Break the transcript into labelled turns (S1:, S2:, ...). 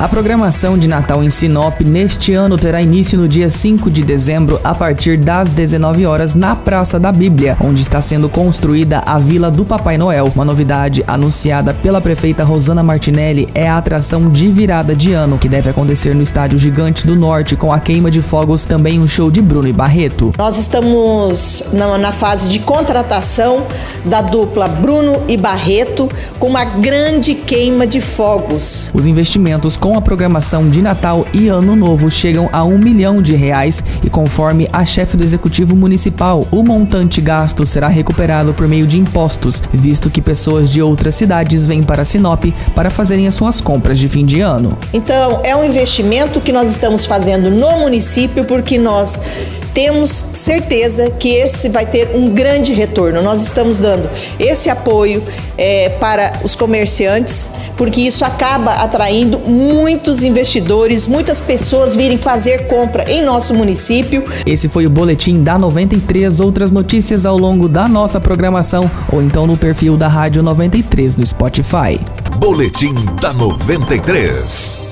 S1: A programação de Natal em Sinop neste ano terá início no dia 5 de dezembro, a partir das 19 horas, na Praça da Bíblia, onde está sendo construída a Vila do Papai Noel. Uma novidade anunciada pela prefeita Rosana Martinelli é a atração de virada de ano, que deve acontecer no Estádio Gigante do Norte, com a queima de fogos, também um show de Bruno e Barreto.
S2: Nós estamos na, fase de contratação da dupla Bruno e Barreto, com uma grande queima de fogos.
S1: Os investimentos com com a programação de Natal e Ano Novo chegam a um milhão de reais e conforme a chefe do Executivo Municipal, o montante gasto será recuperado por meio de impostos, visto que pessoas de outras cidades vêm para Sinop para fazerem as suas compras de fim de ano.
S2: Então, é um investimento que nós estamos fazendo no município porque nós temos certeza que esse vai ter um grande retorno. Nós estamos dando esse apoio é, para os comerciantes, porque isso acaba atraindo muitos investidores, muitas pessoas virem fazer compra em nosso município.
S1: Esse foi o boletim da 93. Outras notícias ao longo da nossa programação ou então no perfil da Rádio 93 no Spotify.
S3: Boletim da 93.